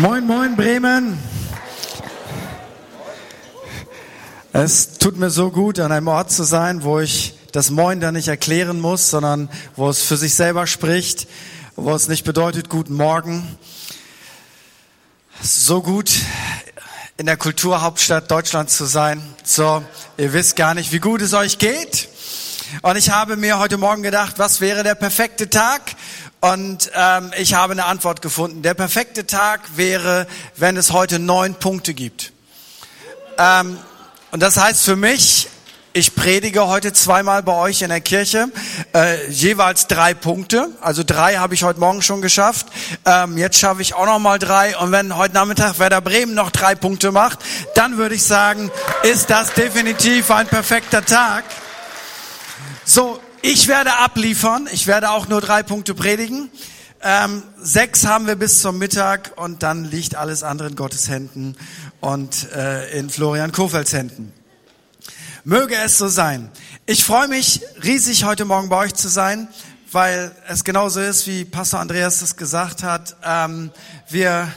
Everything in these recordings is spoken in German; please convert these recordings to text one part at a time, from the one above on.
Moin, moin, Bremen. Es tut mir so gut, an einem Ort zu sein, wo ich das Moin dann nicht erklären muss, sondern wo es für sich selber spricht, wo es nicht bedeutet Guten Morgen. So gut in der Kulturhauptstadt Deutschlands zu sein. So, ihr wisst gar nicht, wie gut es euch geht. Und ich habe mir heute Morgen gedacht, was wäre der perfekte Tag? Und ähm, ich habe eine Antwort gefunden. Der perfekte Tag wäre, wenn es heute neun Punkte gibt. Ähm, und das heißt für mich, ich predige heute zweimal bei euch in der Kirche, äh, jeweils drei Punkte. Also drei habe ich heute Morgen schon geschafft. Ähm, jetzt schaffe ich auch noch mal drei. Und wenn heute Nachmittag Werder Bremen noch drei Punkte macht, dann würde ich sagen, ist das definitiv ein perfekter Tag. So, ich werde abliefern. Ich werde auch nur drei Punkte predigen. Ähm, sechs haben wir bis zum Mittag und dann liegt alles andere in Gottes Händen und äh, in Florian Kofelds Händen. Möge es so sein. Ich freue mich riesig, heute Morgen bei euch zu sein, weil es genauso ist, wie Pastor Andreas das gesagt hat. Ähm, wir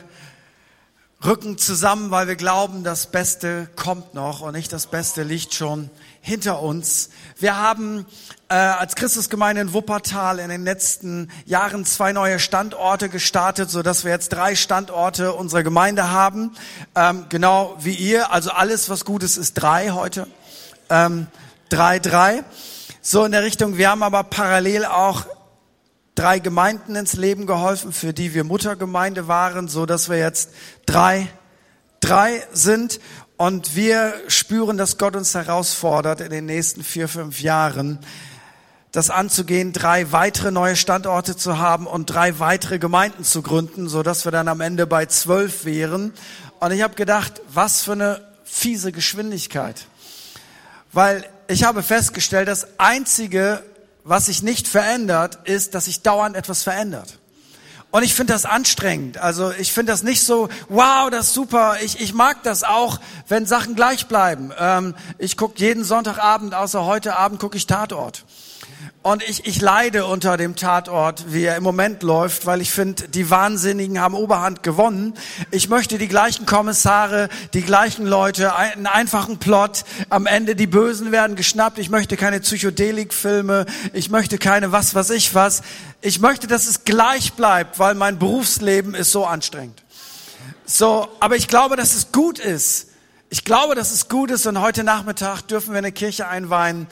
rücken zusammen, weil wir glauben, das Beste kommt noch und nicht das Beste liegt schon hinter uns. Wir haben äh, als Christusgemeinde in Wuppertal in den letzten Jahren zwei neue Standorte gestartet, so dass wir jetzt drei Standorte unserer Gemeinde haben. Ähm, genau wie ihr. Also alles, was gut ist, ist drei heute. Ähm, drei, drei. So in der Richtung. Wir haben aber parallel auch drei Gemeinden ins Leben geholfen, für die wir Muttergemeinde waren, so dass wir jetzt drei, drei sind. Und wir spüren, dass Gott uns herausfordert, in den nächsten vier, fünf Jahren das anzugehen, drei weitere neue Standorte zu haben und drei weitere Gemeinden zu gründen, so dass wir dann am Ende bei zwölf wären. Und ich habe gedacht, was für eine fiese Geschwindigkeit. Weil ich habe festgestellt, das Einzige, was sich nicht verändert, ist, dass sich dauernd etwas verändert. Und ich finde das anstrengend. Also ich finde das nicht so, wow, das ist super. Ich, ich mag das auch, wenn Sachen gleich bleiben. Ähm, ich gucke jeden Sonntagabend, außer heute Abend gucke ich Tatort. Und ich, ich leide unter dem Tatort, wie er im Moment läuft, weil ich finde, die Wahnsinnigen haben Oberhand gewonnen. Ich möchte die gleichen Kommissare, die gleichen Leute, einen einfachen Plot. Am Ende die Bösen werden geschnappt. Ich möchte keine Psychedelik-Filme. Ich möchte keine was, was ich was. Ich möchte, dass es gleich bleibt, weil mein Berufsleben ist so anstrengend. So, aber ich glaube, dass es gut ist, ich glaube, dass es gut ist und heute Nachmittag dürfen wir eine Kirche einweihen,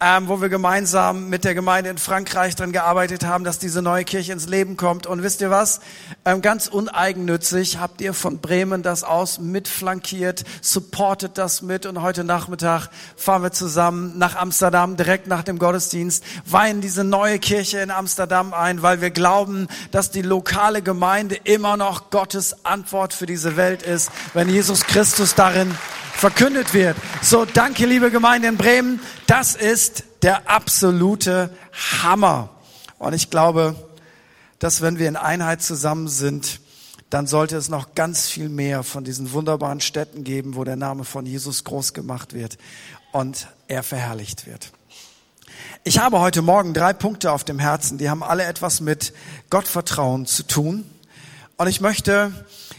ähm, wo wir gemeinsam mit der Gemeinde in Frankreich dran gearbeitet haben, dass diese neue Kirche ins Leben kommt. Und wisst ihr was? Ähm, ganz uneigennützig habt ihr von Bremen das aus mitflankiert, supportet das mit und heute Nachmittag fahren wir zusammen nach Amsterdam, direkt nach dem Gottesdienst, weihen diese neue Kirche in Amsterdam ein, weil wir glauben, dass die lokale Gemeinde immer noch Gottes Antwort für diese Welt ist, wenn Jesus Christus darin verkündet wird. So, danke, liebe Gemeinde in Bremen. Das ist der absolute Hammer. Und ich glaube, dass wenn wir in Einheit zusammen sind, dann sollte es noch ganz viel mehr von diesen wunderbaren Städten geben, wo der Name von Jesus groß gemacht wird und er verherrlicht wird. Ich habe heute Morgen drei Punkte auf dem Herzen, die haben alle etwas mit Gottvertrauen zu tun. Und ich möchte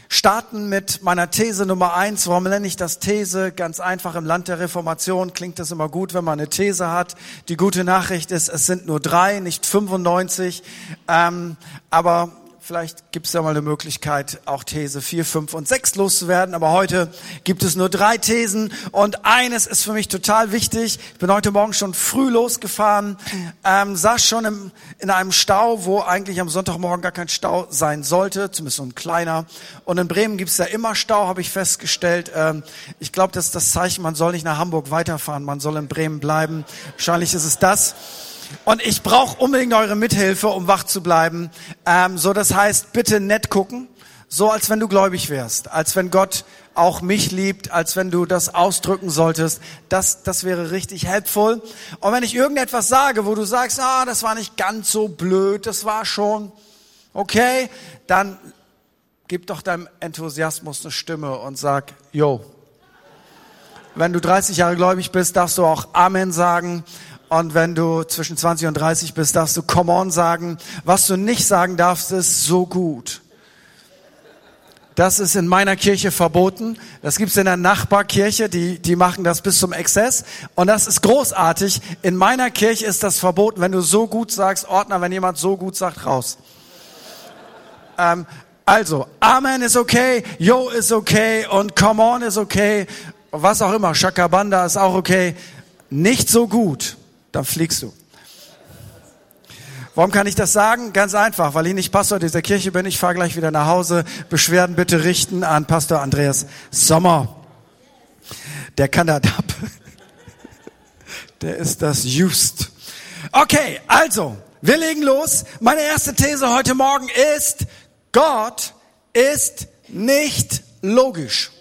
starten mit meiner These Nummer eins. Warum nenne ich das These? Ganz einfach, im Land der Reformation klingt das immer gut, wenn man eine These hat. Die gute Nachricht ist, es sind nur drei, nicht 95. Ähm, aber Vielleicht gibt es ja mal eine Möglichkeit, auch These 4, 5 und 6 loszuwerden. Aber heute gibt es nur drei Thesen. Und eines ist für mich total wichtig. Ich bin heute Morgen schon früh losgefahren, ähm, saß schon im, in einem Stau, wo eigentlich am Sonntagmorgen gar kein Stau sein sollte, zumindest so ein kleiner. Und in Bremen gibt es ja immer Stau, habe ich festgestellt. Ähm, ich glaube, das ist das Zeichen, man soll nicht nach Hamburg weiterfahren, man soll in Bremen bleiben. Wahrscheinlich ist es das. Und ich brauche unbedingt eure Mithilfe, um wach zu bleiben. Ähm, so, das heißt, bitte nett gucken, so als wenn du gläubig wärst, als wenn Gott auch mich liebt, als wenn du das ausdrücken solltest. Das, das wäre richtig helpful. Und wenn ich irgendetwas sage, wo du sagst, ah, das war nicht ganz so blöd, das war schon okay, dann gib doch deinem Enthusiasmus eine Stimme und sag, yo. Wenn du 30 Jahre gläubig bist, darfst du auch Amen sagen. Und wenn du zwischen 20 und 30 bist, darfst du Come on sagen. Was du nicht sagen darfst, ist so gut. Das ist in meiner Kirche verboten. Das gibt's in der Nachbarkirche, die, die machen das bis zum Exzess. Und das ist großartig. In meiner Kirche ist das verboten, wenn du so gut sagst, Ordner, wenn jemand so gut sagt, raus. Ähm, also, Amen ist okay, Yo ist okay und Come on ist okay, was auch immer, Shakabanda ist auch okay. Nicht so gut, dann fliegst du. Warum kann ich das sagen? Ganz einfach, weil ich nicht Pastor dieser Kirche bin. Ich fahre gleich wieder nach Hause. Beschwerden bitte richten an Pastor Andreas Sommer. Der kann das ab. Der ist das Just. Okay, also, wir legen los. Meine erste These heute Morgen ist, Gott ist nicht logisch.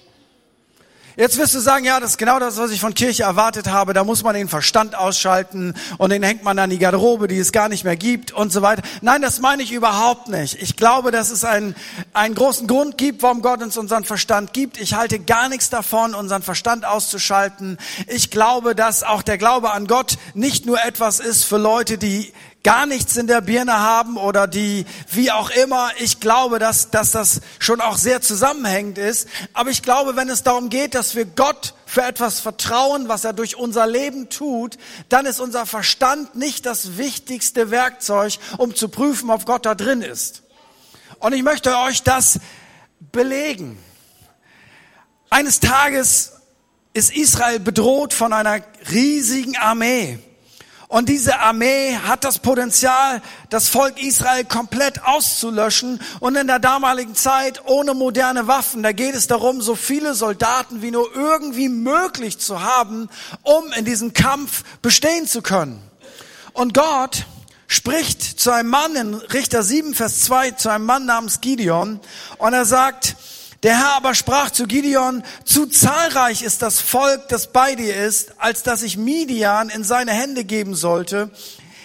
Jetzt wirst du sagen, ja, das ist genau das, was ich von Kirche erwartet habe. Da muss man den Verstand ausschalten und den hängt man an die Garderobe, die es gar nicht mehr gibt und so weiter. Nein, das meine ich überhaupt nicht. Ich glaube, dass es einen, einen großen Grund gibt, warum Gott uns unseren Verstand gibt. Ich halte gar nichts davon, unseren Verstand auszuschalten. Ich glaube, dass auch der Glaube an Gott nicht nur etwas ist für Leute, die gar nichts in der Birne haben oder die, wie auch immer. Ich glaube, dass, dass das schon auch sehr zusammenhängend ist. Aber ich glaube, wenn es darum geht, dass wir Gott für etwas vertrauen, was er durch unser Leben tut, dann ist unser Verstand nicht das wichtigste Werkzeug, um zu prüfen, ob Gott da drin ist. Und ich möchte euch das belegen. Eines Tages ist Israel bedroht von einer riesigen Armee. Und diese Armee hat das Potenzial, das Volk Israel komplett auszulöschen. Und in der damaligen Zeit ohne moderne Waffen, da geht es darum, so viele Soldaten wie nur irgendwie möglich zu haben, um in diesem Kampf bestehen zu können. Und Gott spricht zu einem Mann in Richter 7, Vers 2, zu einem Mann namens Gideon. Und er sagt, der Herr aber sprach zu Gideon, zu zahlreich ist das Volk, das bei dir ist, als dass ich Midian in seine Hände geben sollte.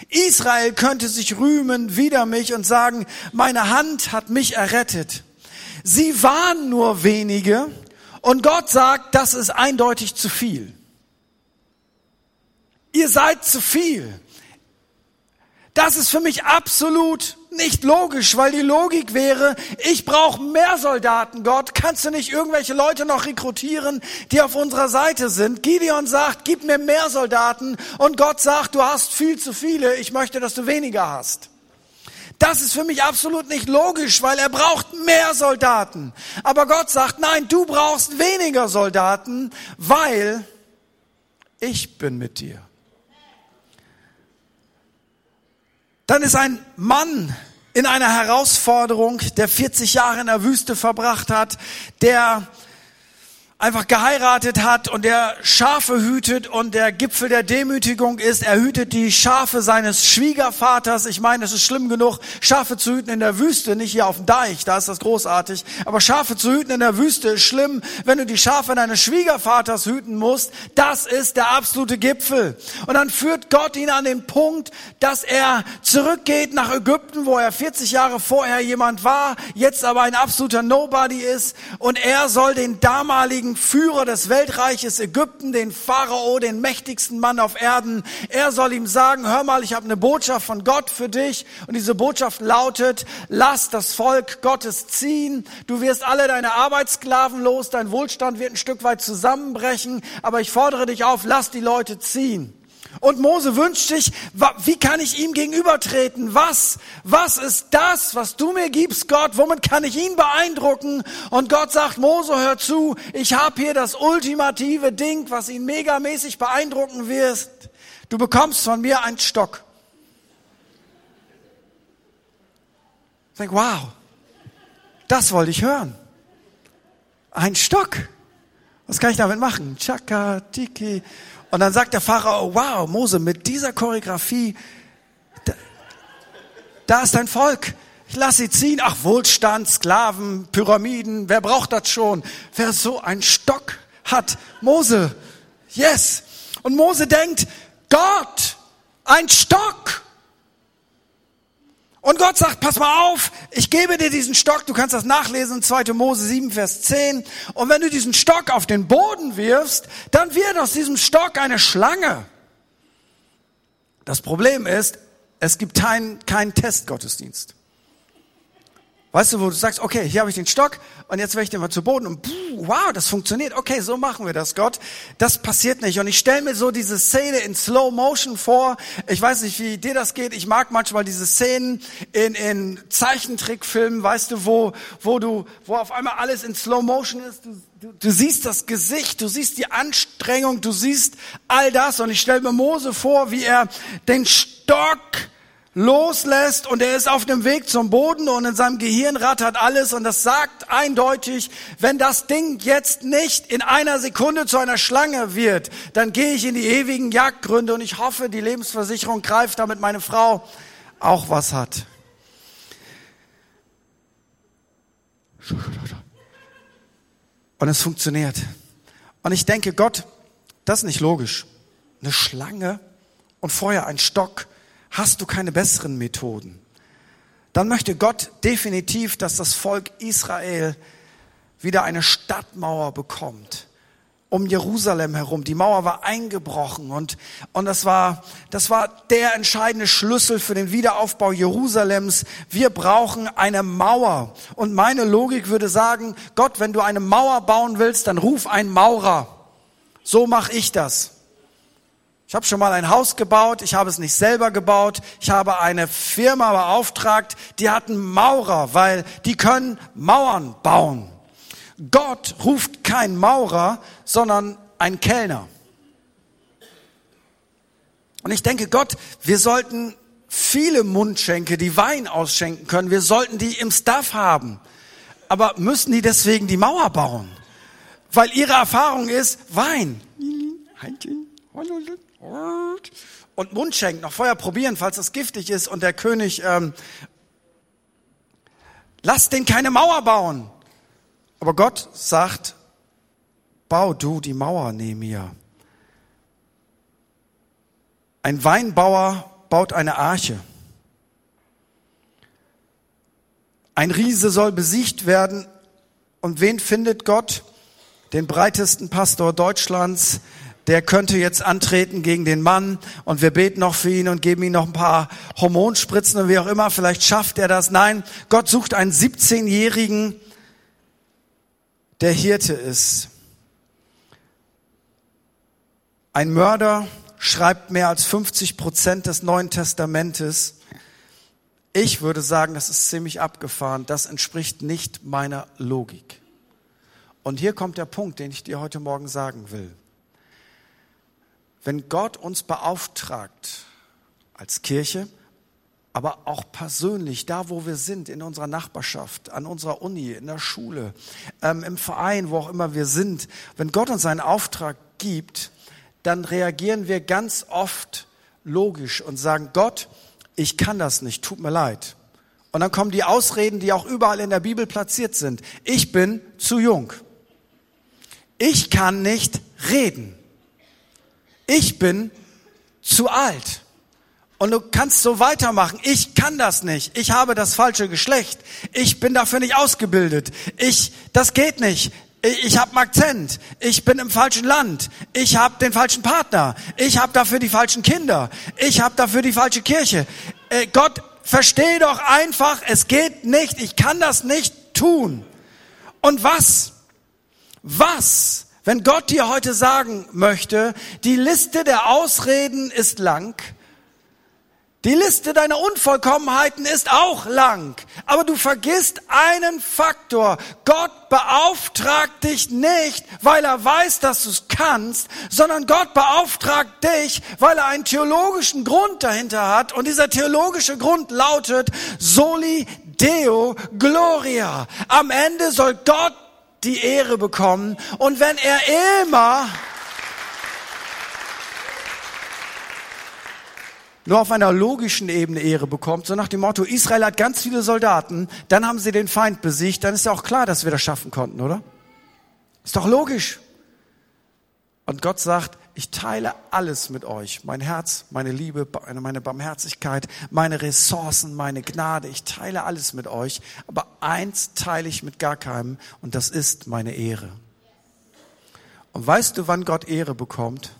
Israel könnte sich rühmen wider mich und sagen, meine Hand hat mich errettet. Sie waren nur wenige und Gott sagt, das ist eindeutig zu viel. Ihr seid zu viel. Das ist für mich absolut nicht logisch, weil die Logik wäre, ich brauche mehr Soldaten, Gott. Kannst du nicht irgendwelche Leute noch rekrutieren, die auf unserer Seite sind? Gideon sagt, gib mir mehr Soldaten und Gott sagt, du hast viel zu viele, ich möchte, dass du weniger hast. Das ist für mich absolut nicht logisch, weil er braucht mehr Soldaten. Aber Gott sagt, nein, du brauchst weniger Soldaten, weil ich bin mit dir. Dann ist ein Mann in einer Herausforderung, der 40 Jahre in der Wüste verbracht hat, der einfach geheiratet hat und der Schafe hütet und der Gipfel der Demütigung ist, er hütet die Schafe seines Schwiegervaters. Ich meine, es ist schlimm genug, Schafe zu hüten in der Wüste, nicht hier auf dem Deich, da ist das großartig, aber Schafe zu hüten in der Wüste ist schlimm, wenn du die Schafe deines Schwiegervaters hüten musst, das ist der absolute Gipfel. Und dann führt Gott ihn an den Punkt, dass er zurückgeht nach Ägypten, wo er 40 Jahre vorher jemand war, jetzt aber ein absoluter Nobody ist und er soll den damaligen Führer des Weltreiches Ägypten, den Pharao, den mächtigsten Mann auf Erden. Er soll ihm sagen, hör mal, ich habe eine Botschaft von Gott für dich. Und diese Botschaft lautet, lass das Volk Gottes ziehen. Du wirst alle deine Arbeitssklaven los, dein Wohlstand wird ein Stück weit zusammenbrechen. Aber ich fordere dich auf, lass die Leute ziehen. Und Mose wünscht sich, wie kann ich ihm gegenübertreten? Was? Was ist das, was du mir gibst, Gott? Womit kann ich ihn beeindrucken? Und Gott sagt, Mose, hör zu, ich habe hier das ultimative Ding, was ihn megamäßig beeindrucken wirst. Du bekommst von mir einen Stock. Ich denke, wow, das wollte ich hören. Ein Stock. Was kann ich damit machen? Chaka, tiki. Und dann sagt der Pharao, wow, Mose, mit dieser Choreografie, da, da ist dein Volk. Ich lass sie ziehen. Ach, Wohlstand, Sklaven, Pyramiden, wer braucht das schon? Wer so einen Stock hat, Mose, yes. Und Mose denkt, Gott, ein Stock. Und Gott sagt, pass mal auf, ich gebe dir diesen Stock, du kannst das nachlesen, 2. Mose 7, Vers 10. Und wenn du diesen Stock auf den Boden wirfst, dann wird aus diesem Stock eine Schlange. Das Problem ist, es gibt keinen kein Testgottesdienst. Weißt du, wo du sagst, okay, hier habe ich den Stock und jetzt werde ich den mal zu Boden und puh, wow, das funktioniert. Okay, so machen wir das, Gott. Das passiert nicht. Und ich stelle mir so diese Szene in Slow Motion vor. Ich weiß nicht, wie dir das geht. Ich mag manchmal diese Szenen in, in Zeichentrickfilmen, weißt du, wo, wo du, wo auf einmal alles in Slow Motion ist. Du, du, du siehst das Gesicht, du siehst die Anstrengung, du siehst all das. Und ich stelle mir Mose vor, wie er den Stock loslässt und er ist auf dem Weg zum Boden und in seinem Gehirn rattert alles und das sagt eindeutig, wenn das Ding jetzt nicht in einer Sekunde zu einer Schlange wird, dann gehe ich in die ewigen Jagdgründe und ich hoffe, die Lebensversicherung greift, damit meine Frau auch was hat. Und es funktioniert. Und ich denke, Gott, das ist nicht logisch. Eine Schlange und vorher ein Stock hast du keine besseren Methoden. Dann möchte Gott definitiv, dass das Volk Israel wieder eine Stadtmauer bekommt um Jerusalem herum. Die Mauer war eingebrochen und, und das war, das war der entscheidende Schlüssel für den Wiederaufbau Jerusalems. Wir brauchen eine Mauer. Und meine Logik würde sagen, Gott, wenn du eine Mauer bauen willst, dann ruf einen Maurer. So mache ich das. Ich habe schon mal ein Haus gebaut, ich habe es nicht selber gebaut, ich habe eine Firma beauftragt, die hatten Maurer, weil die können Mauern bauen. Gott ruft kein Maurer, sondern ein Kellner. Und ich denke, Gott, wir sollten viele Mundschenke, die Wein ausschenken können, wir sollten die im Staff haben. Aber müssen die deswegen die Mauer bauen? Weil ihre Erfahrung ist, Wein. Und Mundschenk noch vorher probieren, falls das giftig ist. Und der König, ähm, lass den keine Mauer bauen. Aber Gott sagt, bau du die Mauer neben mir. Ein Weinbauer baut eine Arche. Ein Riese soll besiegt werden. Und wen findet Gott? Den breitesten Pastor Deutschlands, der könnte jetzt antreten gegen den Mann und wir beten noch für ihn und geben ihm noch ein paar Hormonspritzen und wie auch immer, vielleicht schafft er das. Nein, Gott sucht einen 17-Jährigen, der Hirte ist. Ein Mörder schreibt mehr als 50 Prozent des Neuen Testamentes. Ich würde sagen, das ist ziemlich abgefahren. Das entspricht nicht meiner Logik. Und hier kommt der Punkt, den ich dir heute Morgen sagen will. Wenn Gott uns beauftragt als Kirche, aber auch persönlich, da wo wir sind, in unserer Nachbarschaft, an unserer Uni, in der Schule, ähm, im Verein, wo auch immer wir sind, wenn Gott uns einen Auftrag gibt, dann reagieren wir ganz oft logisch und sagen, Gott, ich kann das nicht, tut mir leid. Und dann kommen die Ausreden, die auch überall in der Bibel platziert sind. Ich bin zu jung. Ich kann nicht reden ich bin zu alt. Und du kannst so weitermachen. Ich kann das nicht. Ich habe das falsche Geschlecht. Ich bin dafür nicht ausgebildet. Ich, das geht nicht. Ich habe einen Akzent. Ich bin im falschen Land. Ich habe den falschen Partner. Ich habe dafür die falschen Kinder. Ich habe dafür die falsche Kirche. Äh, Gott, versteh doch einfach, es geht nicht. Ich kann das nicht tun. Und was? Was wenn Gott dir heute sagen möchte, die Liste der Ausreden ist lang, die Liste deiner Unvollkommenheiten ist auch lang, aber du vergisst einen Faktor. Gott beauftragt dich nicht, weil er weiß, dass du es kannst, sondern Gott beauftragt dich, weil er einen theologischen Grund dahinter hat. Und dieser theologische Grund lautet Soli Deo Gloria. Am Ende soll Gott die Ehre bekommen. Und wenn er immer nur auf einer logischen Ebene Ehre bekommt, so nach dem Motto, Israel hat ganz viele Soldaten, dann haben sie den Feind besiegt, dann ist ja auch klar, dass wir das schaffen konnten, oder? Ist doch logisch. Und Gott sagt, ich teile alles mit euch. Mein Herz, meine Liebe, meine Barmherzigkeit, meine Ressourcen, meine Gnade. Ich teile alles mit euch. Aber eins teile ich mit gar keinem und das ist meine Ehre. Und weißt du, wann Gott Ehre bekommt?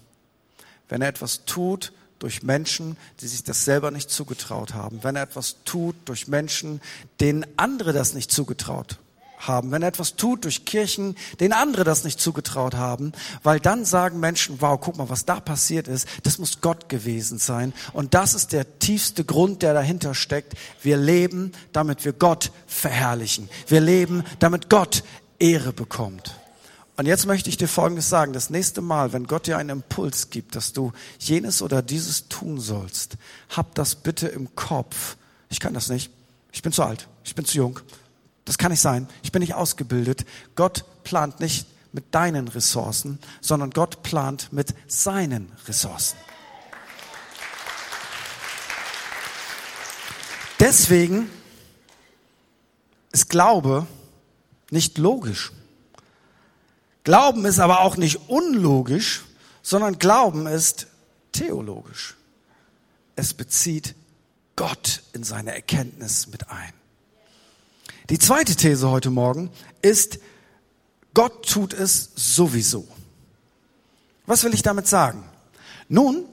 Wenn er etwas tut durch Menschen, die sich das selber nicht zugetraut haben. Wenn er etwas tut durch Menschen, denen andere das nicht zugetraut haben, wenn er etwas tut durch Kirchen, denen andere das nicht zugetraut haben, weil dann sagen Menschen, wow, guck mal, was da passiert ist, das muss Gott gewesen sein. Und das ist der tiefste Grund, der dahinter steckt. Wir leben, damit wir Gott verherrlichen. Wir leben, damit Gott Ehre bekommt. Und jetzt möchte ich dir Folgendes sagen. Das nächste Mal, wenn Gott dir einen Impuls gibt, dass du jenes oder dieses tun sollst, hab das bitte im Kopf. Ich kann das nicht. Ich bin zu alt. Ich bin zu jung. Das kann nicht sein. Ich bin nicht ausgebildet. Gott plant nicht mit deinen Ressourcen, sondern Gott plant mit seinen Ressourcen. Deswegen ist Glaube nicht logisch. Glauben ist aber auch nicht unlogisch, sondern Glauben ist theologisch. Es bezieht Gott in seine Erkenntnis mit ein. Die zweite These heute Morgen ist, Gott tut es sowieso. Was will ich damit sagen? Nun,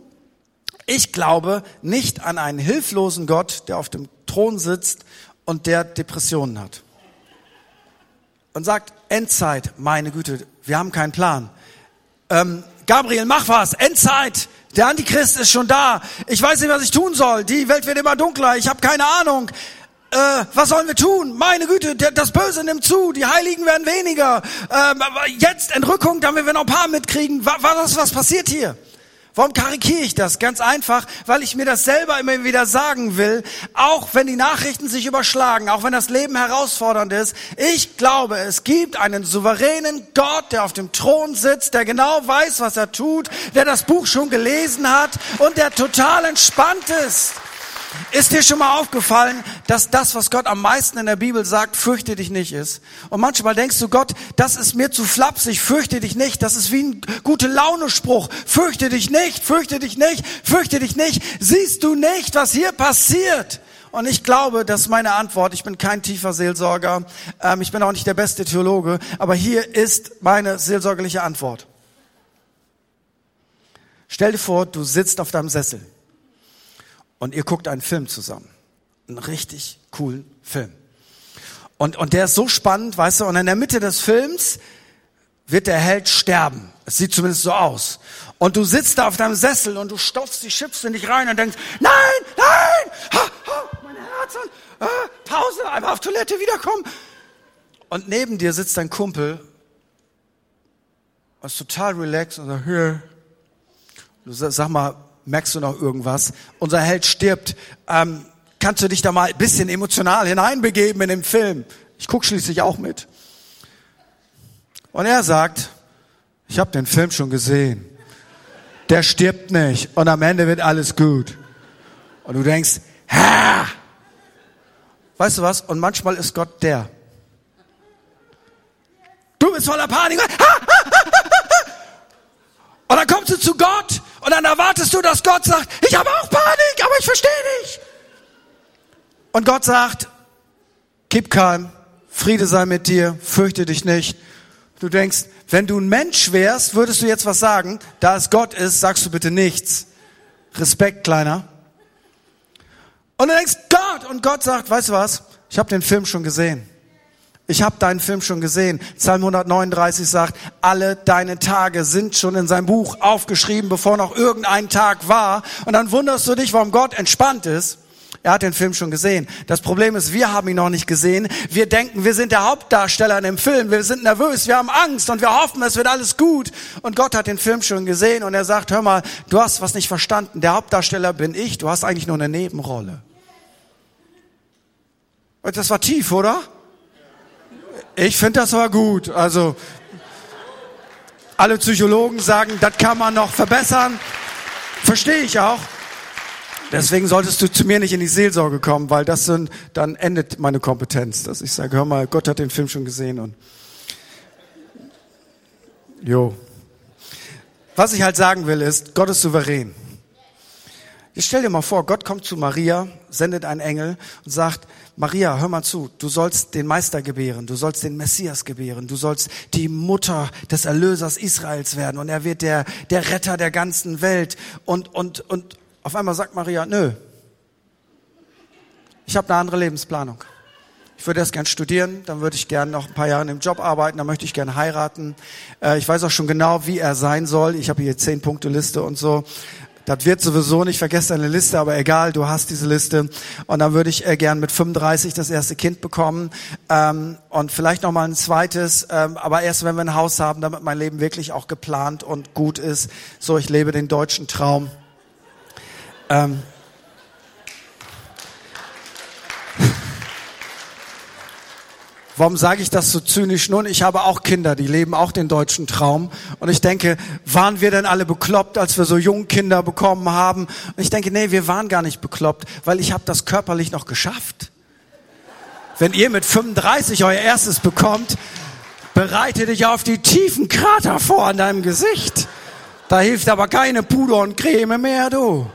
ich glaube nicht an einen hilflosen Gott, der auf dem Thron sitzt und der Depressionen hat. Und sagt, Endzeit, meine Güte, wir haben keinen Plan. Ähm, Gabriel, mach was, Endzeit, der Antichrist ist schon da. Ich weiß nicht, was ich tun soll. Die Welt wird immer dunkler, ich habe keine Ahnung äh, was sollen wir tun? Meine Güte, das Böse nimmt zu, die Heiligen werden weniger. Ähm, jetzt Entrückung, damit wir noch ein paar mitkriegen. Was, was, was passiert hier? Warum karikiere ich das? Ganz einfach, weil ich mir das selber immer wieder sagen will, auch wenn die Nachrichten sich überschlagen, auch wenn das Leben herausfordernd ist. Ich glaube, es gibt einen souveränen Gott, der auf dem Thron sitzt, der genau weiß, was er tut, der das Buch schon gelesen hat und der total entspannt ist. Ist dir schon mal aufgefallen, dass das, was Gott am meisten in der Bibel sagt, fürchte dich nicht ist? Und manchmal denkst du, Gott, das ist mir zu flapsig, fürchte dich nicht. Das ist wie ein gute Launespruch. Fürchte dich nicht, fürchte dich nicht, fürchte dich nicht. Siehst du nicht, was hier passiert? Und ich glaube, das ist meine Antwort. Ich bin kein tiefer Seelsorger. Ähm, ich bin auch nicht der beste Theologe. Aber hier ist meine seelsorgerliche Antwort. Stell dir vor, du sitzt auf deinem Sessel und ihr guckt einen Film zusammen. Einen richtig coolen Film. Und, und der ist so spannend, weißt du, und in der Mitte des Films wird der Held sterben. Es sieht zumindest so aus. Und du sitzt da auf deinem Sessel und du stopfst die Chips in dich rein und denkst, nein, nein, ha, ha, mein Herz und ah, Pause, einmal auf Toilette wiederkommen. Und neben dir sitzt dein Kumpel, ist total relaxed und sagt, hier, du sag, sag mal, merkst du noch irgendwas? Unser Held stirbt. Ähm, kannst du dich da mal ein bisschen emotional hineinbegeben in den Film? Ich guck schließlich auch mit. Und er sagt, ich habe den Film schon gesehen. Der stirbt nicht und am Ende wird alles gut. Und du denkst, ha! Weißt du was? Und manchmal ist Gott der. Du bist voller Panik. Und dann kommst du zu Gott und dann erwartest du, dass Gott sagt, ich habe auch Panik, aber ich verstehe dich. Und Gott sagt, gib kein, Friede sei mit dir, fürchte dich nicht. Du denkst, wenn du ein Mensch wärst, würdest du jetzt was sagen. Da es Gott ist, sagst du bitte nichts. Respekt, Kleiner. Und du denkst, Gott, und Gott sagt, weißt du was? Ich habe den Film schon gesehen. Ich habe deinen Film schon gesehen. Psalm 139 sagt, alle deine Tage sind schon in seinem Buch aufgeschrieben, bevor noch irgendein Tag war. Und dann wunderst du dich, warum Gott entspannt ist. Er hat den Film schon gesehen. Das Problem ist, wir haben ihn noch nicht gesehen. Wir denken, wir sind der Hauptdarsteller in dem Film. Wir sind nervös, wir haben Angst und wir hoffen, es wird alles gut. Und Gott hat den Film schon gesehen und er sagt, hör mal, du hast was nicht verstanden. Der Hauptdarsteller bin ich. Du hast eigentlich nur eine Nebenrolle. Und das war tief, oder? Ich finde das aber gut. Also alle Psychologen sagen, das kann man noch verbessern. Verstehe ich auch. Deswegen solltest du zu mir nicht in die Seelsorge kommen, weil das sind, dann endet meine Kompetenz, dass ich sage, hör mal, Gott hat den Film schon gesehen und jo. Was ich halt sagen will ist, Gott ist souverän. Ich stell dir mal vor, Gott kommt zu Maria, sendet einen Engel und sagt, Maria, hör mal zu, du sollst den Meister gebären, du sollst den Messias gebären, du sollst die Mutter des Erlösers Israels werden und er wird der, der Retter der ganzen Welt und, und, und Auf einmal sagt Maria, nö, ich habe eine andere Lebensplanung. Ich würde erst gern studieren, dann würde ich gern noch ein paar Jahre im Job arbeiten, dann möchte ich gern heiraten. Äh, ich weiß auch schon genau, wie er sein soll. Ich habe hier zehn Punkte Liste und so. Das wird sowieso nicht, vergesst deine Liste, aber egal, du hast diese Liste. Und dann würde ich äh, gern mit 35 das erste Kind bekommen ähm, und vielleicht noch mal ein zweites, ähm, aber erst wenn wir ein Haus haben, damit mein Leben wirklich auch geplant und gut ist. So, ich lebe den deutschen Traum. Ähm, Warum sage ich das so zynisch? Nun, ich habe auch Kinder, die leben auch den deutschen Traum. Und ich denke, waren wir denn alle bekloppt, als wir so jungen Kinder bekommen haben? Und ich denke, nee, wir waren gar nicht bekloppt, weil ich habe das körperlich noch geschafft. Wenn ihr mit 35 euer erstes bekommt, bereite dich auf die tiefen Krater vor an deinem Gesicht. Da hilft aber keine Puder und Creme mehr, du.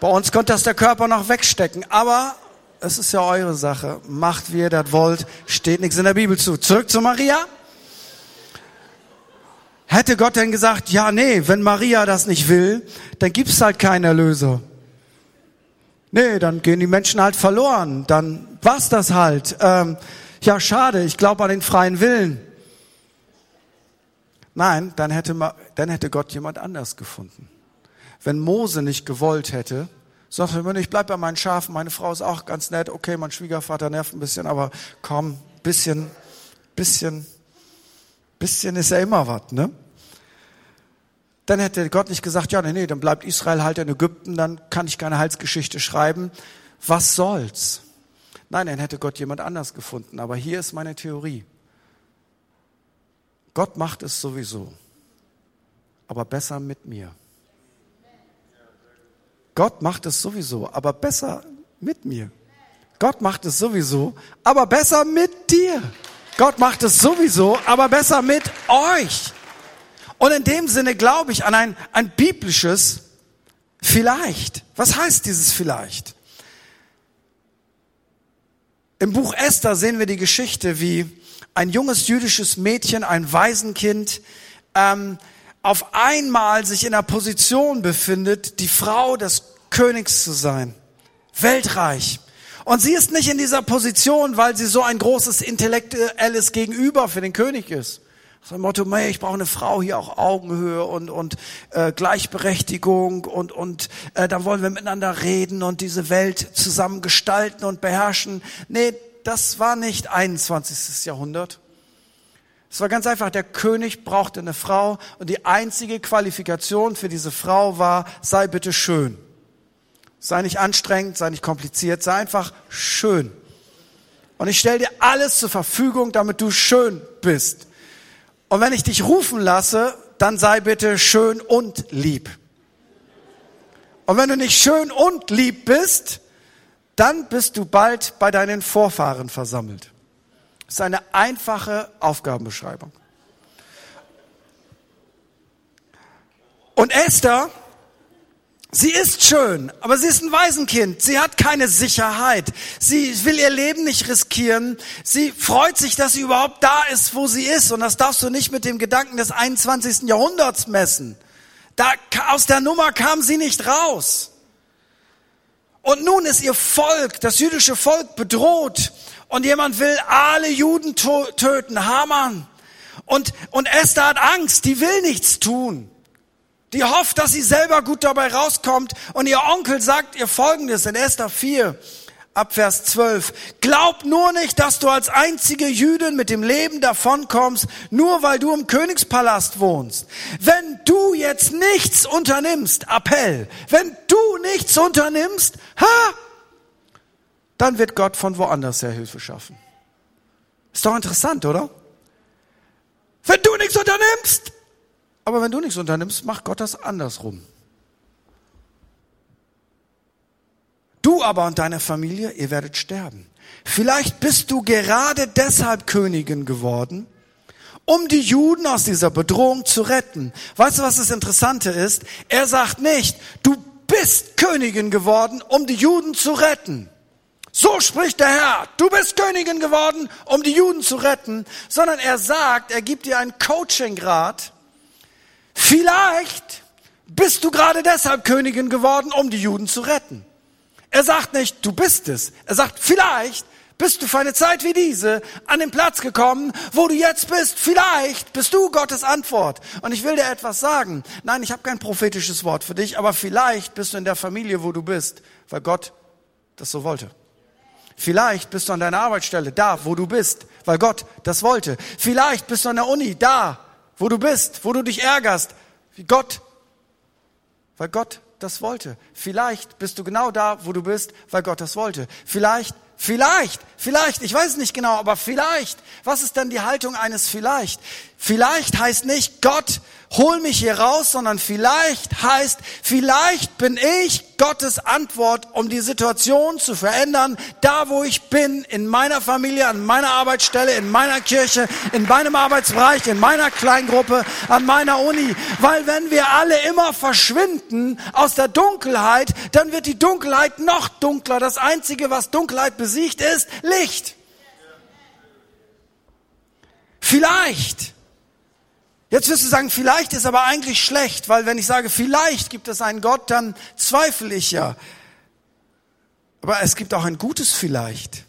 Bei uns konnte das der Körper noch wegstecken. Aber es ist ja eure Sache. Macht, wie ihr das wollt. Steht nichts in der Bibel zu. Zurück zu Maria. Hätte Gott denn gesagt, ja, nee, wenn Maria das nicht will, dann gibt's halt keinen Erlöser. Nee, dann gehen die Menschen halt verloren. Dann war's das halt. Ähm, ja, schade, ich glaube an den freien Willen. Nein, dann hätte, dann hätte Gott jemand anders gefunden. Wenn Mose nicht gewollt hätte, Sagt er, ich bleib bei meinen Schafen, meine Frau ist auch ganz nett, okay, mein Schwiegervater nervt ein bisschen, aber komm, bisschen, bisschen, bisschen ist ja immer was, ne? Dann hätte Gott nicht gesagt, ja, nee, nee, dann bleibt Israel halt in Ägypten, dann kann ich keine Heilsgeschichte schreiben. Was soll's? Nein, dann hätte Gott jemand anders gefunden. Aber hier ist meine Theorie. Gott macht es sowieso, aber besser mit mir. Gott macht es sowieso, aber besser mit mir. Gott macht es sowieso, aber besser mit dir. Gott macht es sowieso, aber besser mit euch. Und in dem Sinne glaube ich an ein, ein biblisches Vielleicht. Was heißt dieses Vielleicht? Im Buch Esther sehen wir die Geschichte, wie ein junges jüdisches Mädchen, ein Waisenkind, ähm, auf einmal sich in einer Position befindet, die Frau des Königs zu sein. Weltreich. Und sie ist nicht in dieser Position, weil sie so ein großes intellektuelles Gegenüber für den König ist. So ein Motto, hey, ich brauche eine Frau hier auch Augenhöhe und und äh, Gleichberechtigung und und äh, dann wollen wir miteinander reden und diese Welt zusammen gestalten und beherrschen. Nee, das war nicht 21. Jahrhundert. Es war ganz einfach, der König brauchte eine Frau und die einzige Qualifikation für diese Frau war, sei bitte schön. Sei nicht anstrengend, sei nicht kompliziert, sei einfach schön. Und ich stelle dir alles zur Verfügung, damit du schön bist. Und wenn ich dich rufen lasse, dann sei bitte schön und lieb. Und wenn du nicht schön und lieb bist, dann bist du bald bei deinen Vorfahren versammelt. Das ist eine einfache Aufgabenbeschreibung. Und Esther, sie ist schön, aber sie ist ein Waisenkind. Sie hat keine Sicherheit. Sie will ihr Leben nicht riskieren. Sie freut sich, dass sie überhaupt da ist, wo sie ist. Und das darfst du nicht mit dem Gedanken des 21. Jahrhunderts messen. Da, aus der Nummer kam sie nicht raus. Und nun ist ihr Volk, das jüdische Volk, bedroht und jemand will alle Juden töten, Haman. Und, und Esther hat Angst, die will nichts tun. Die hofft, dass sie selber gut dabei rauskommt. Und ihr Onkel sagt ihr Folgendes in Esther 4, ab Vers 12. Glaub nur nicht, dass du als einzige Jüdin mit dem Leben davonkommst, nur weil du im Königspalast wohnst. Wenn du jetzt nichts unternimmst, Appell, wenn du nichts unternimmst, ha, dann wird Gott von woanders her Hilfe schaffen. Ist doch interessant, oder? Wenn du nichts unternimmst, aber wenn du nichts unternimmst, macht Gott das andersrum. Du aber und deine Familie, ihr werdet sterben. Vielleicht bist du gerade deshalb Königin geworden, um die Juden aus dieser Bedrohung zu retten. Weißt du, was das Interessante ist? Er sagt nicht, du bist Königin geworden, um die Juden zu retten. So spricht der Herr, du bist Königin geworden, um die Juden zu retten, sondern er sagt, er gibt dir einen Coaching-Grad. Vielleicht bist du gerade deshalb Königin geworden, um die Juden zu retten. Er sagt nicht, du bist es. Er sagt, vielleicht bist du für eine Zeit wie diese an den Platz gekommen, wo du jetzt bist. Vielleicht bist du Gottes Antwort. Und ich will dir etwas sagen. Nein, ich habe kein prophetisches Wort für dich, aber vielleicht bist du in der Familie, wo du bist, weil Gott das so wollte. Vielleicht bist du an deiner Arbeitsstelle, da, wo du bist, weil Gott das wollte. Vielleicht bist du an der Uni, da, wo du bist, wo du dich ärgerst, wie Gott, weil Gott das wollte. Vielleicht bist du genau da, wo du bist, weil Gott das wollte. Vielleicht, vielleicht, vielleicht, ich weiß nicht genau, aber vielleicht. Was ist denn die Haltung eines vielleicht? Vielleicht heißt nicht, Gott, hol mich hier raus, sondern vielleicht heißt, vielleicht bin ich Gottes Antwort, um die Situation zu verändern, da wo ich bin, in meiner Familie, an meiner Arbeitsstelle, in meiner Kirche, in meinem Arbeitsbereich, in meiner Kleingruppe, an meiner Uni. Weil wenn wir alle immer verschwinden aus der Dunkelheit, dann wird die Dunkelheit noch dunkler. Das Einzige, was Dunkelheit besiegt, ist Licht. Vielleicht Jetzt wirst du sagen, vielleicht ist aber eigentlich schlecht, weil wenn ich sage, vielleicht gibt es einen Gott, dann zweifle ich ja. Aber es gibt auch ein gutes vielleicht.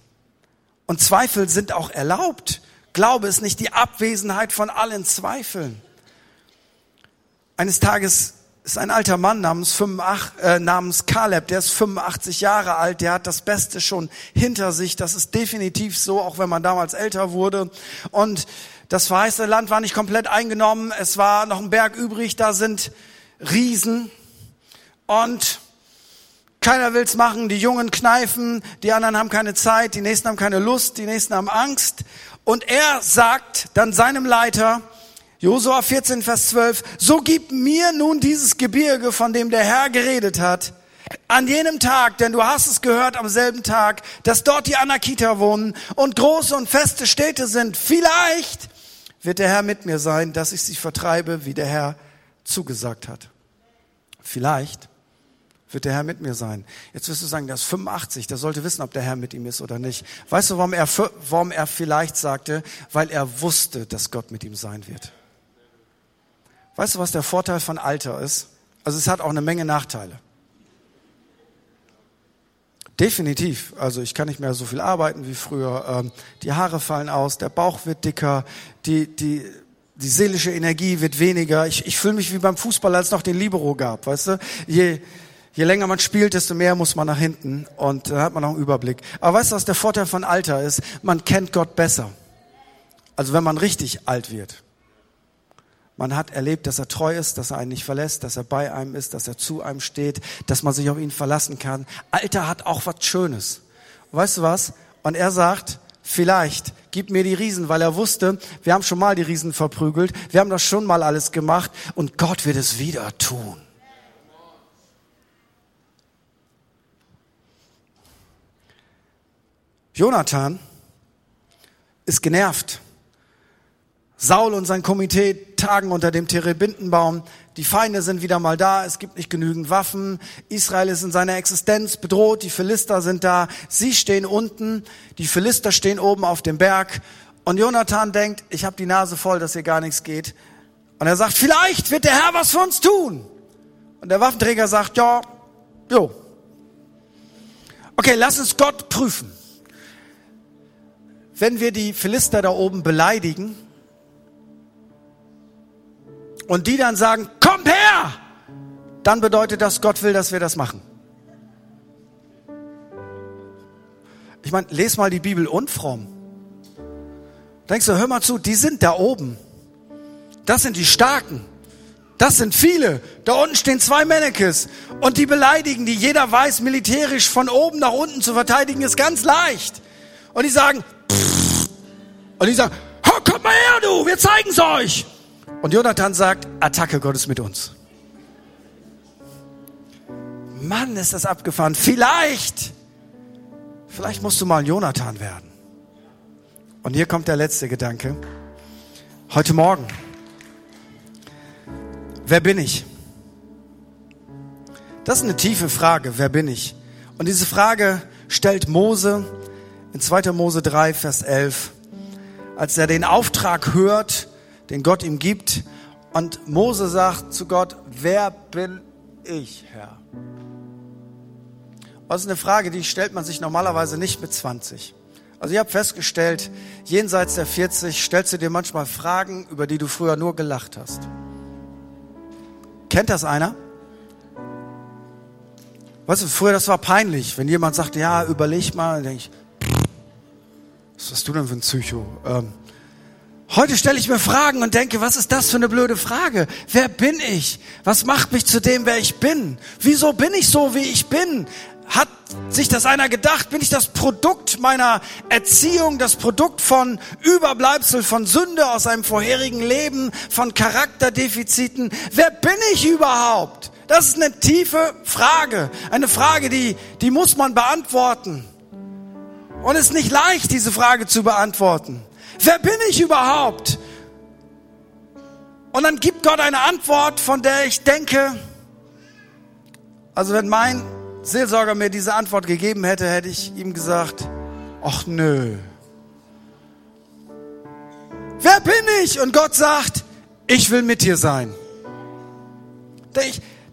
Und Zweifel sind auch erlaubt. Glaube ist nicht die Abwesenheit von allen Zweifeln. Eines Tages ist ein alter Mann namens, 85, äh, namens Kaleb, der ist 85 Jahre alt, der hat das Beste schon hinter sich. Das ist definitiv so, auch wenn man damals älter wurde. Und das verheißene Land war nicht komplett eingenommen. Es war noch ein Berg übrig. Da sind Riesen. Und keiner will's machen. Die Jungen kneifen. Die anderen haben keine Zeit. Die nächsten haben keine Lust. Die nächsten haben Angst. Und er sagt dann seinem Leiter, Josua 14, Vers 12, so gib mir nun dieses Gebirge, von dem der Herr geredet hat, an jenem Tag, denn du hast es gehört am selben Tag, dass dort die Anakita wohnen und große und feste Städte sind. Vielleicht wird der Herr mit mir sein, dass ich sie vertreibe, wie der Herr zugesagt hat. Vielleicht wird der Herr mit mir sein. Jetzt wirst du sagen, der ist 85, der sollte wissen, ob der Herr mit ihm ist oder nicht. Weißt du, warum er, warum er vielleicht sagte? Weil er wusste, dass Gott mit ihm sein wird. Weißt du, was der Vorteil von Alter ist? Also es hat auch eine Menge Nachteile. Definitiv. Also ich kann nicht mehr so viel arbeiten wie früher. Ähm, die Haare fallen aus, der Bauch wird dicker, die, die, die seelische Energie wird weniger. Ich, ich fühle mich wie beim Fußball, als es noch den Libero gab. Weißt du? Je, je länger man spielt, desto mehr muss man nach hinten und da hat man noch einen Überblick. Aber weißt du, was der Vorteil von Alter ist? Man kennt Gott besser. Also wenn man richtig alt wird. Man hat erlebt, dass er treu ist, dass er einen nicht verlässt, dass er bei einem ist, dass er zu einem steht, dass man sich auf ihn verlassen kann. Alter hat auch was Schönes. weißt du was? Und er sagt, vielleicht gib mir die Riesen, weil er wusste, wir haben schon mal die Riesen verprügelt, wir haben das schon mal alles gemacht und Gott wird es wieder tun. Jonathan ist genervt. Saul und sein Komitee tagen unter dem Terebintenbaum. Die Feinde sind wieder mal da. Es gibt nicht genügend Waffen. Israel ist in seiner Existenz bedroht. Die Philister sind da. Sie stehen unten. Die Philister stehen oben auf dem Berg. Und Jonathan denkt, ich habe die Nase voll, dass hier gar nichts geht. Und er sagt, vielleicht wird der Herr was für uns tun. Und der Waffenträger sagt, ja, jo. Okay, lass uns Gott prüfen. Wenn wir die Philister da oben beleidigen, und die dann sagen, kommt her, dann bedeutet das, Gott will, dass wir das machen. Ich meine, les mal die Bibel unfromm. Denkst du, hör mal zu, die sind da oben. Das sind die Starken. Das sind viele. Da unten stehen zwei Mannekes. Und die beleidigen die. Jeder weiß, militärisch von oben nach unten zu verteidigen ist ganz leicht. Und die sagen, pff. und die sagen, kommt mal her, du, wir zeigen's euch. Und Jonathan sagt, Attacke Gottes mit uns. Mann, ist das abgefahren. Vielleicht, vielleicht musst du mal Jonathan werden. Und hier kommt der letzte Gedanke. Heute Morgen. Wer bin ich? Das ist eine tiefe Frage. Wer bin ich? Und diese Frage stellt Mose in 2. Mose 3, Vers 11. Als er den Auftrag hört, den Gott ihm gibt Und Mose sagt zu Gott, wer bin ich, Herr? Das ist eine Frage, die stellt man sich normalerweise nicht mit 20. Also ich habe festgestellt, jenseits der 40 stellst du dir manchmal Fragen, über die du früher nur gelacht hast. Kennt das einer? Weißt du, früher das war peinlich, wenn jemand sagte, ja, überleg mal, dann denke ich, was bist du denn für ein Psycho? Ähm, heute stelle ich mir Fragen und denke, was ist das für eine blöde Frage? Wer bin ich? Was macht mich zu dem, wer ich bin? Wieso bin ich so, wie ich bin? Hat sich das einer gedacht? Bin ich das Produkt meiner Erziehung, das Produkt von Überbleibsel, von Sünde aus einem vorherigen Leben, von Charakterdefiziten? Wer bin ich überhaupt? Das ist eine tiefe Frage. Eine Frage, die, die muss man beantworten. Und es ist nicht leicht, diese Frage zu beantworten. Wer bin ich überhaupt? Und dann gibt Gott eine Antwort, von der ich denke, also wenn mein Seelsorger mir diese Antwort gegeben hätte, hätte ich ihm gesagt, ach nö. Wer bin ich? Und Gott sagt, ich will mit dir sein.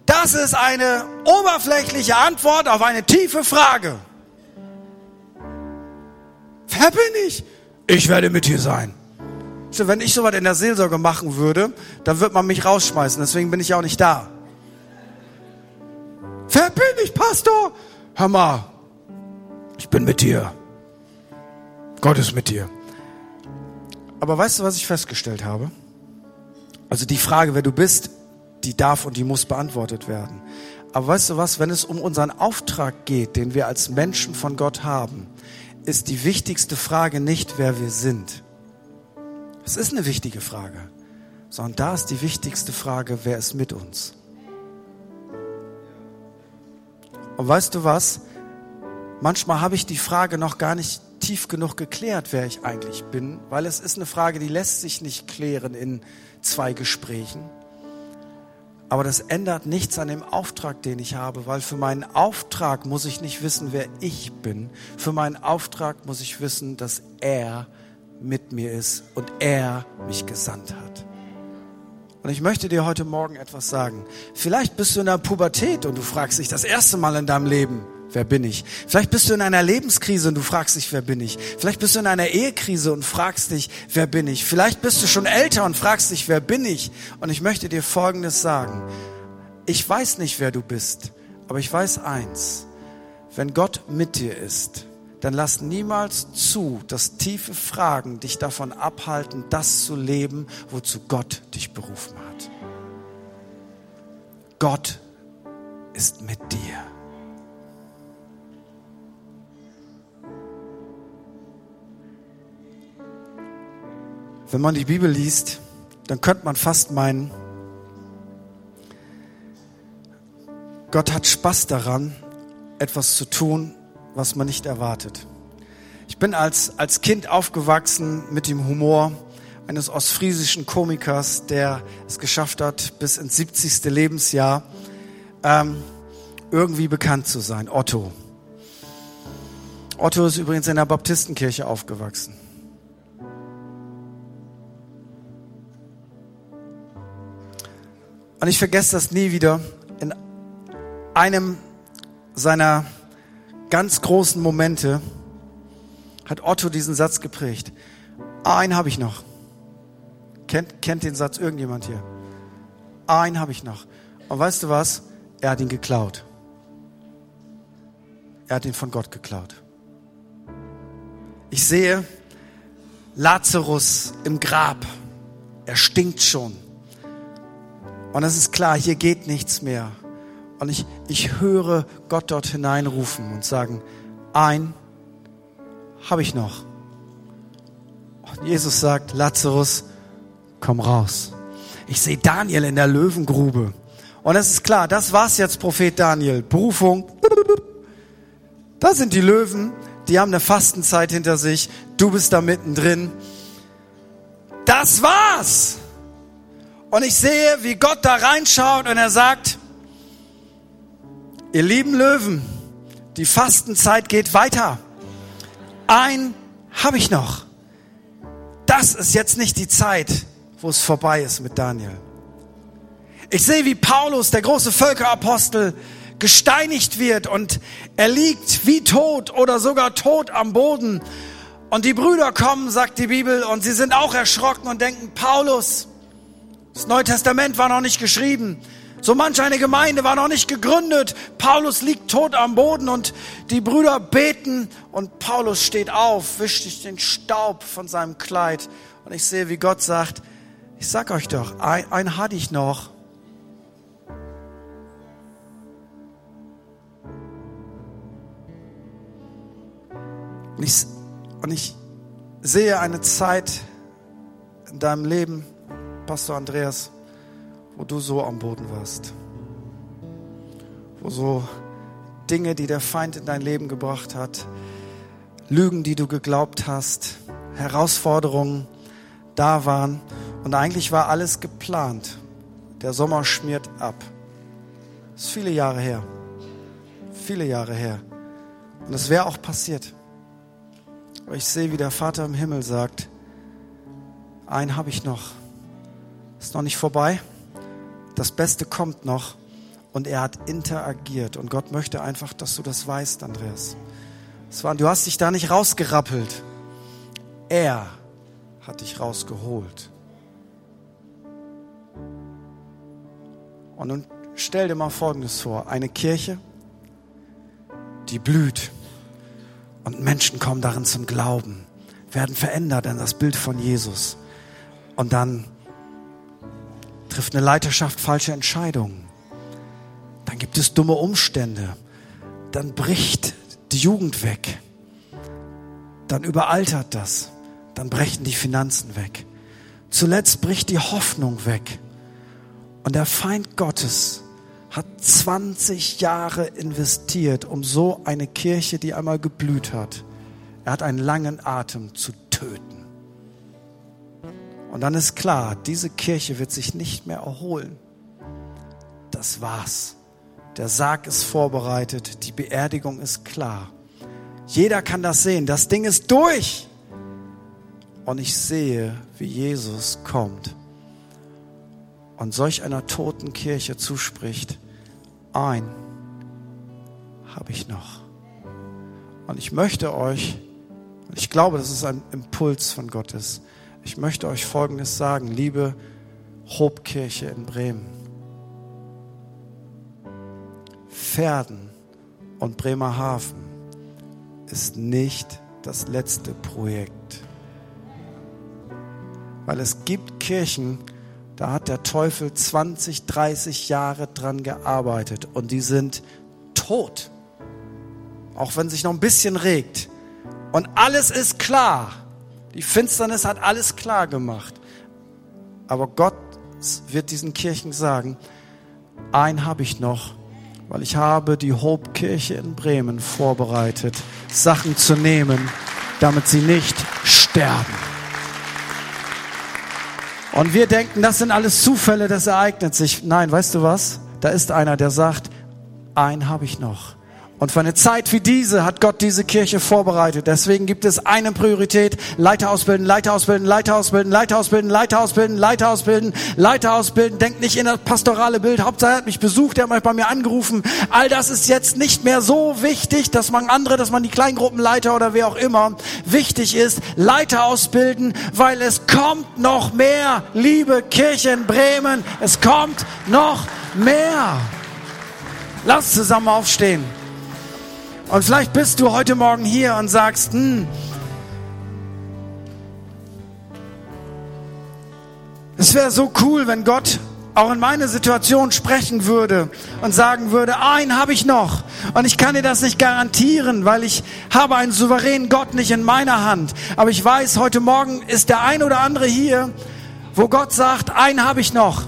Das ist eine oberflächliche Antwort auf eine tiefe Frage. Wer bin ich? Ich werde mit dir sein. Wenn ich sowas in der Seelsorge machen würde, dann würde man mich rausschmeißen. Deswegen bin ich auch nicht da. Wer bin ich, Pastor? Hör mal, ich bin mit dir. Gott ist mit dir. Aber weißt du, was ich festgestellt habe? Also die Frage, wer du bist, die darf und die muss beantwortet werden. Aber weißt du was, wenn es um unseren Auftrag geht, den wir als Menschen von Gott haben, ist die wichtigste Frage nicht, wer wir sind. Es ist eine wichtige Frage, sondern da ist die wichtigste Frage, wer ist mit uns? Und weißt du was? Manchmal habe ich die Frage noch gar nicht tief genug geklärt, wer ich eigentlich bin, weil es ist eine Frage, die lässt sich nicht klären in zwei Gesprächen. Aber das ändert nichts an dem Auftrag, den ich habe, weil für meinen Auftrag muss ich nicht wissen, wer ich bin. Für meinen Auftrag muss ich wissen, dass er mit mir ist und er mich gesandt hat. Und ich möchte dir heute Morgen etwas sagen. Vielleicht bist du in der Pubertät und du fragst dich das erste Mal in deinem Leben, wer bin ich? Vielleicht bist du in einer Lebenskrise und du fragst dich, wer bin ich? Vielleicht bist du in einer Ehekrise und fragst dich, wer bin ich? Vielleicht bist du schon älter und fragst dich, wer bin ich? Und ich möchte dir Folgendes sagen. Ich weiß nicht, wer du bist, aber ich weiß eins. Wenn Gott mit dir ist, dann lass niemals zu, dass tiefe Fragen dich davon abhalten, das zu leben, wozu Gott dich berufen hat. Gott ist mit dir. Wenn man die Bibel liest, dann könnte man fast meinen, Gott hat Spaß daran, etwas zu tun, was man nicht erwartet. Ich bin als, als Kind aufgewachsen mit dem Humor eines ostfriesischen Komikers, der es geschafft hat, bis ins 70. Lebensjahr ähm, irgendwie bekannt zu sein. Otto. Otto ist übrigens in der Baptistenkirche aufgewachsen. Und ich vergesse das nie wieder. In einem seiner ganz großen Momente hat Otto diesen Satz geprägt. einen habe ich noch. Kennt, kennt den Satz irgendjemand hier? Einen habe ich noch. Und weißt du was? Er hat ihn geklaut. Er hat ihn von Gott geklaut. Ich sehe Lazarus im Grab. Er stinkt schon. Und es ist klar, hier geht nichts mehr. Und ich, ich höre Gott dort hineinrufen und sagen, ein habe ich noch. Und Jesus sagt, Lazarus, komm raus. Ich sehe Daniel in der Löwengrube. Und es ist klar, das war's jetzt, Prophet Daniel. Berufung. Da sind die Löwen, die haben eine Fastenzeit hinter sich. Du bist da mittendrin. Das war's. Und ich sehe, wie Gott da reinschaut und er sagt, ihr lieben Löwen, die Fastenzeit geht weiter. Ein habe ich noch. Das ist jetzt nicht die Zeit, wo es vorbei ist mit Daniel. Ich sehe, wie Paulus, der große Völkerapostel, gesteinigt wird und er liegt wie tot oder sogar tot am Boden. Und die Brüder kommen, sagt die Bibel, und sie sind auch erschrocken und denken, Paulus, das Neue Testament war noch nicht geschrieben. So manch eine Gemeinde war noch nicht gegründet. Paulus liegt tot am Boden und die Brüder beten und Paulus steht auf, wischt sich den Staub von seinem Kleid. Und ich sehe, wie Gott sagt, ich sag euch doch, ein, ein hatte ich noch. Und ich, und ich sehe eine Zeit in deinem Leben, Pastor Andreas, wo du so am Boden warst. Wo so Dinge, die der Feind in dein Leben gebracht hat, Lügen, die du geglaubt hast, Herausforderungen da waren. Und eigentlich war alles geplant. Der Sommer schmiert ab. Das ist viele Jahre her. Viele Jahre her. Und es wäre auch passiert. Aber ich sehe, wie der Vater im Himmel sagt, einen habe ich noch. Ist noch nicht vorbei. Das Beste kommt noch. Und er hat interagiert. Und Gott möchte einfach, dass du das weißt, Andreas. War, du hast dich da nicht rausgerappelt. Er hat dich rausgeholt. Und nun stell dir mal Folgendes vor. Eine Kirche, die blüht und Menschen kommen darin zum Glauben, werden verändert in das Bild von Jesus. Und dann trifft eine Leiterschaft falsche Entscheidungen. Dann gibt es dumme Umstände. Dann bricht die Jugend weg. Dann überaltert das. Dann brechen die Finanzen weg. Zuletzt bricht die Hoffnung weg. Und der Feind Gottes hat 20 Jahre investiert, um so eine Kirche, die einmal geblüht hat, er hat einen langen Atem zu töten. Und dann ist klar, diese Kirche wird sich nicht mehr erholen. Das war's. Der Sarg ist vorbereitet, die Beerdigung ist klar. Jeder kann das sehen, das Ding ist durch. Und ich sehe, wie Jesus kommt und solch einer toten Kirche zuspricht, ein habe ich noch. Und ich möchte euch, ich glaube, dass es ein Impuls von Gott ist, ich möchte euch Folgendes sagen, liebe Hobkirche in Bremen. Pferden und Bremerhaven ist nicht das letzte Projekt. Weil es gibt Kirchen, da hat der Teufel 20, 30 Jahre dran gearbeitet und die sind tot. Auch wenn sich noch ein bisschen regt. Und alles ist klar. Die Finsternis hat alles klar gemacht. Aber Gott wird diesen Kirchen sagen, ein habe ich noch, weil ich habe die Hope-Kirche in Bremen vorbereitet, Sachen zu nehmen, damit sie nicht sterben. Und wir denken, das sind alles Zufälle, das ereignet sich. Nein, weißt du was? Da ist einer, der sagt, einen habe ich noch. Und für eine Zeit wie diese hat Gott diese Kirche vorbereitet. Deswegen gibt es eine Priorität. Leiter ausbilden, Leiter ausbilden, Leiter ausbilden, Leiter ausbilden, Leiter ausbilden, Leiter ausbilden, Leiter ausbilden. Denkt nicht in das pastorale Bild. Hauptsache er hat mich besucht, er hat mich bei mir angerufen. All das ist jetzt nicht mehr so wichtig, dass man andere, dass man die Kleingruppenleiter oder wer auch immer wichtig ist. Leiter ausbilden, weil es kommt noch mehr, liebe Kirche in Bremen. Es kommt noch mehr. Lass zusammen aufstehen. Und vielleicht bist du heute Morgen hier und sagst, hm, es wäre so cool, wenn Gott auch in meine Situation sprechen würde und sagen würde, einen habe ich noch. Und ich kann dir das nicht garantieren, weil ich habe einen souveränen Gott nicht in meiner Hand. Aber ich weiß, heute Morgen ist der ein oder andere hier, wo Gott sagt, einen habe ich noch.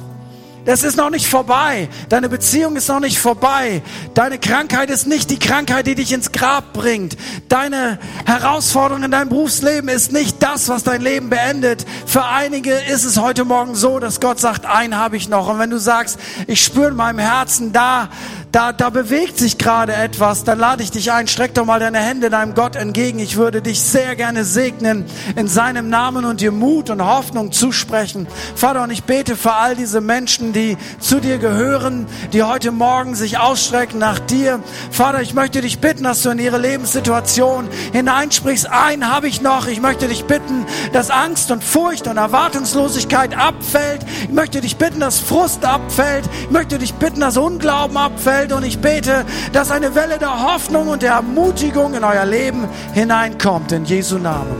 Das ist noch nicht vorbei. Deine Beziehung ist noch nicht vorbei. Deine Krankheit ist nicht die Krankheit, die dich ins Grab bringt. Deine Herausforderung in deinem Berufsleben ist nicht das, was dein Leben beendet. Für einige ist es heute Morgen so, dass Gott sagt, einen habe ich noch. Und wenn du sagst, ich spüre in meinem Herzen, da, da, da bewegt sich gerade etwas, dann lade ich dich ein, streck doch mal deine Hände deinem Gott entgegen. Ich würde dich sehr gerne segnen in seinem Namen und dir Mut und Hoffnung zusprechen. Vater, und ich bete für all diese Menschen, die zu dir gehören, die heute Morgen sich ausstrecken nach dir. Vater, ich möchte dich bitten, dass du in ihre Lebenssituation hineinsprichst. Ein habe ich noch. Ich möchte dich bitten, dass Angst und Furcht und Erwartungslosigkeit abfällt. Ich möchte dich bitten, dass Frust abfällt. Ich möchte dich bitten, dass Unglauben abfällt. Und ich bete, dass eine Welle der Hoffnung und der Ermutigung in euer Leben hineinkommt. In Jesu Namen.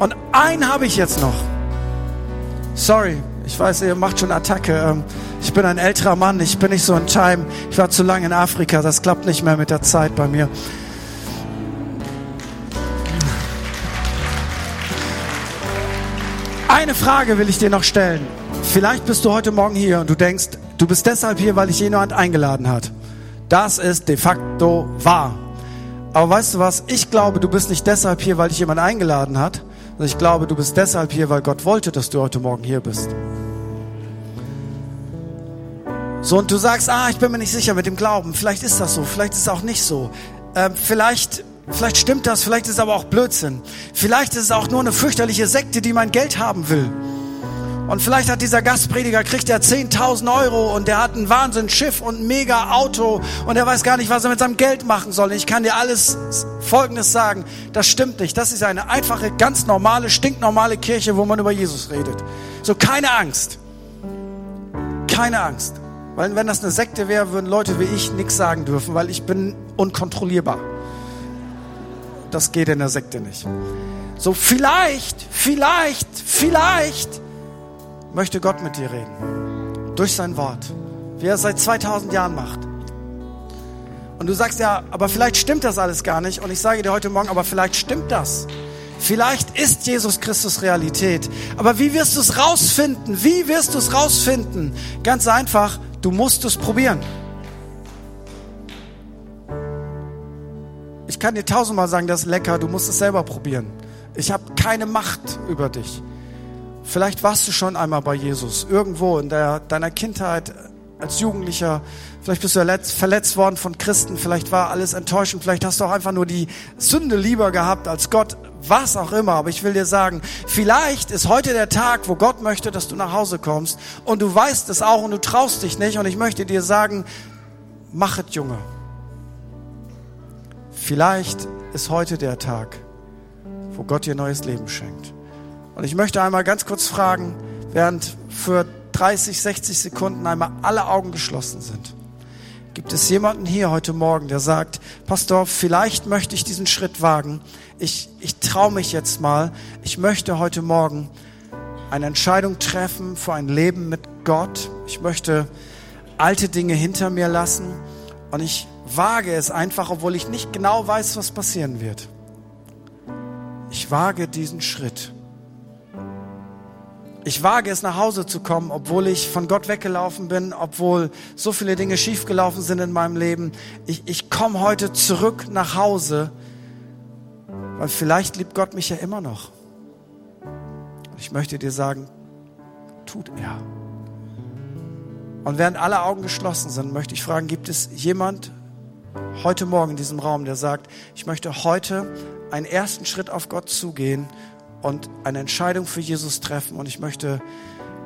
Und ein habe ich jetzt noch. Sorry, ich weiß, ihr macht schon Attacke. Ähm, ich bin ein älterer Mann, ich bin nicht so in Time. Ich war zu lange in Afrika, das klappt nicht mehr mit der Zeit bei mir. Eine Frage will ich dir noch stellen. Vielleicht bist du heute Morgen hier und du denkst, du bist deshalb hier, weil dich jemand eingeladen hat. Das ist de facto wahr. Aber weißt du was? Ich glaube, du bist nicht deshalb hier, weil dich jemand eingeladen hat. Ich glaube, du bist deshalb hier, weil Gott wollte, dass du heute Morgen hier bist. So, und du sagst, ah, ich bin mir nicht sicher mit dem Glauben. Vielleicht ist das so, vielleicht ist es auch nicht so. Ähm, vielleicht Vielleicht stimmt das, vielleicht ist es aber auch Blödsinn. Vielleicht ist es auch nur eine fürchterliche Sekte, die mein Geld haben will. Und vielleicht hat dieser Gastprediger, kriegt er 10.000 Euro und der hat ein Wahnsinnsschiff und ein mega Auto und er weiß gar nicht, was er mit seinem Geld machen soll. Ich kann dir alles Folgendes sagen. Das stimmt nicht. Das ist eine einfache, ganz normale, stinknormale Kirche, wo man über Jesus redet. So keine Angst. Keine Angst. Weil wenn das eine Sekte wäre, würden Leute wie ich nichts sagen dürfen, weil ich bin unkontrollierbar das geht in der Sekte nicht. So vielleicht, vielleicht, vielleicht möchte Gott mit dir reden. Durch sein Wort. Wie er es seit 2000 Jahren macht. Und du sagst ja, aber vielleicht stimmt das alles gar nicht. Und ich sage dir heute Morgen, aber vielleicht stimmt das. Vielleicht ist Jesus Christus Realität. Aber wie wirst du es rausfinden? Wie wirst du es rausfinden? Ganz einfach, du musst es probieren. Ich kann dir tausendmal sagen, das ist lecker, du musst es selber probieren. Ich habe keine Macht über dich. Vielleicht warst du schon einmal bei Jesus, irgendwo in der, deiner Kindheit als Jugendlicher. Vielleicht bist du verletzt worden von Christen, vielleicht war alles enttäuschend, vielleicht hast du auch einfach nur die Sünde lieber gehabt als Gott, was auch immer. Aber ich will dir sagen, vielleicht ist heute der Tag, wo Gott möchte, dass du nach Hause kommst und du weißt es auch und du traust dich nicht. Und ich möchte dir sagen, mach es, Junge. Vielleicht ist heute der Tag, wo Gott dir neues Leben schenkt. Und ich möchte einmal ganz kurz fragen, während für 30, 60 Sekunden einmal alle Augen geschlossen sind. Gibt es jemanden hier heute Morgen, der sagt, Pastor, vielleicht möchte ich diesen Schritt wagen. Ich, ich traue mich jetzt mal. Ich möchte heute Morgen eine Entscheidung treffen für ein Leben mit Gott. Ich möchte alte Dinge hinter mir lassen und ich wage es einfach, obwohl ich nicht genau weiß, was passieren wird. Ich wage diesen Schritt. Ich wage es nach Hause zu kommen, obwohl ich von Gott weggelaufen bin, obwohl so viele Dinge schiefgelaufen sind in meinem Leben. Ich, ich komme heute zurück nach Hause, weil vielleicht liebt Gott mich ja immer noch. Ich möchte dir sagen, tut er. Und während alle Augen geschlossen sind, möchte ich fragen, gibt es jemand heute Morgen in diesem Raum, der sagt, ich möchte heute einen ersten Schritt auf Gott zugehen und eine Entscheidung für Jesus treffen und ich möchte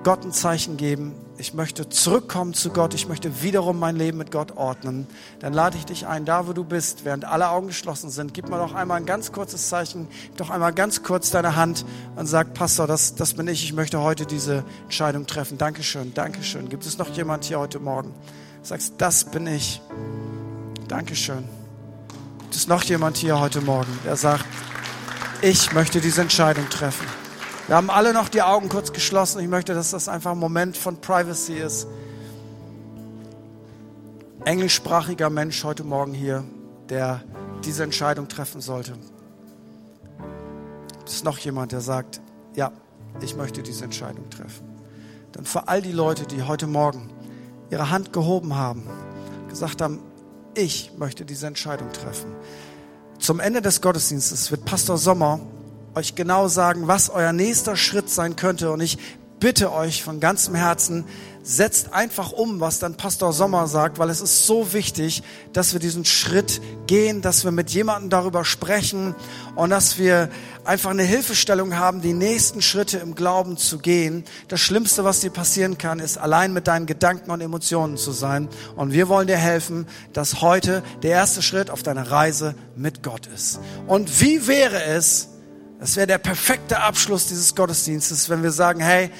Gott ein Zeichen geben. Ich möchte zurückkommen zu Gott. Ich möchte wiederum mein Leben mit Gott ordnen. Dann lade ich dich ein, da wo du bist, während alle Augen geschlossen sind. Gib mir doch einmal ein ganz kurzes Zeichen. Gib doch einmal ganz kurz deine Hand und sag, Pastor, das, das bin ich. Ich möchte heute diese Entscheidung treffen. Dankeschön, Dankeschön. Gibt es noch jemand hier heute Morgen? Sagst, das bin ich. Dankeschön. Gibt es noch jemand hier heute Morgen, der sagt, ich möchte diese Entscheidung treffen? Wir haben alle noch die Augen kurz geschlossen. Ich möchte, dass das einfach ein Moment von Privacy ist. Englischsprachiger Mensch heute Morgen hier, der diese Entscheidung treffen sollte. Es noch jemand, der sagt, ja, ich möchte diese Entscheidung treffen? Dann für all die Leute, die heute Morgen ihre Hand gehoben haben, gesagt haben, ich möchte diese Entscheidung treffen. Zum Ende des Gottesdienstes wird Pastor Sommer euch genau sagen, was euer nächster Schritt sein könnte. Und ich bitte euch von ganzem Herzen, setzt einfach um, was dann Pastor Sommer sagt, weil es ist so wichtig, dass wir diesen Schritt gehen, dass wir mit jemandem darüber sprechen und dass wir einfach eine Hilfestellung haben, die nächsten Schritte im Glauben zu gehen. Das Schlimmste, was dir passieren kann, ist allein mit deinen Gedanken und Emotionen zu sein. Und wir wollen dir helfen, dass heute der erste Schritt auf deiner Reise mit Gott ist. Und wie wäre es, das wäre der perfekte Abschluss dieses Gottesdienstes, wenn wir sagen, hey,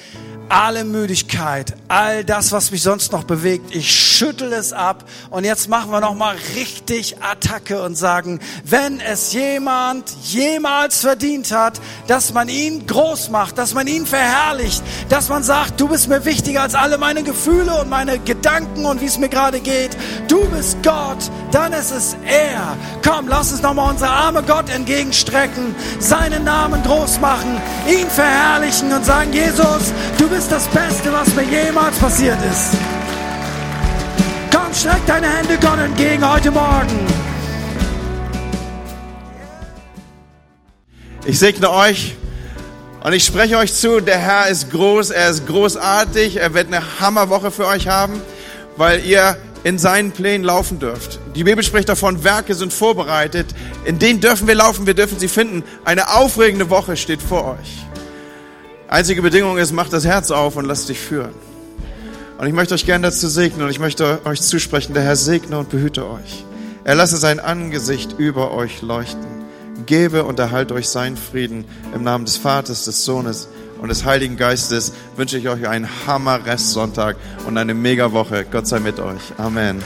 alle Müdigkeit, all das, was mich sonst noch bewegt, ich schüttel es ab und jetzt machen wir noch mal richtig Attacke und sagen, wenn es jemand jemals verdient hat, dass man ihn groß macht, dass man ihn verherrlicht, dass man sagt, du bist mir wichtiger als alle meine Gefühle und meine Gedanken und wie es mir gerade geht. Du bist Gott, dann ist es er. Komm, lass uns noch mal unsere Arme Gott entgegenstrecken, seinen Namen groß machen, ihn verherrlichen und sagen, Jesus, du bist ist das Beste, was mir jemals passiert ist. Komm, streck deine Hände Gott entgegen heute Morgen. Ich segne euch und ich spreche euch zu, der Herr ist groß, er ist großartig, er wird eine Hammerwoche für euch haben, weil ihr in seinen Plänen laufen dürft. Die Bibel spricht davon, Werke sind vorbereitet, in denen dürfen wir laufen, wir dürfen sie finden. Eine aufregende Woche steht vor euch. Einzige Bedingung ist, macht das Herz auf und lasst dich führen. Und ich möchte euch gerne dazu segnen und ich möchte euch zusprechen, der Herr segne und behüte euch. Er lasse sein Angesicht über euch leuchten. Gebe und erhalte euch seinen Frieden. Im Namen des Vaters, des Sohnes und des Heiligen Geistes wünsche ich euch einen Hammer-Restsonntag und eine Mega-Woche. Gott sei mit euch. Amen.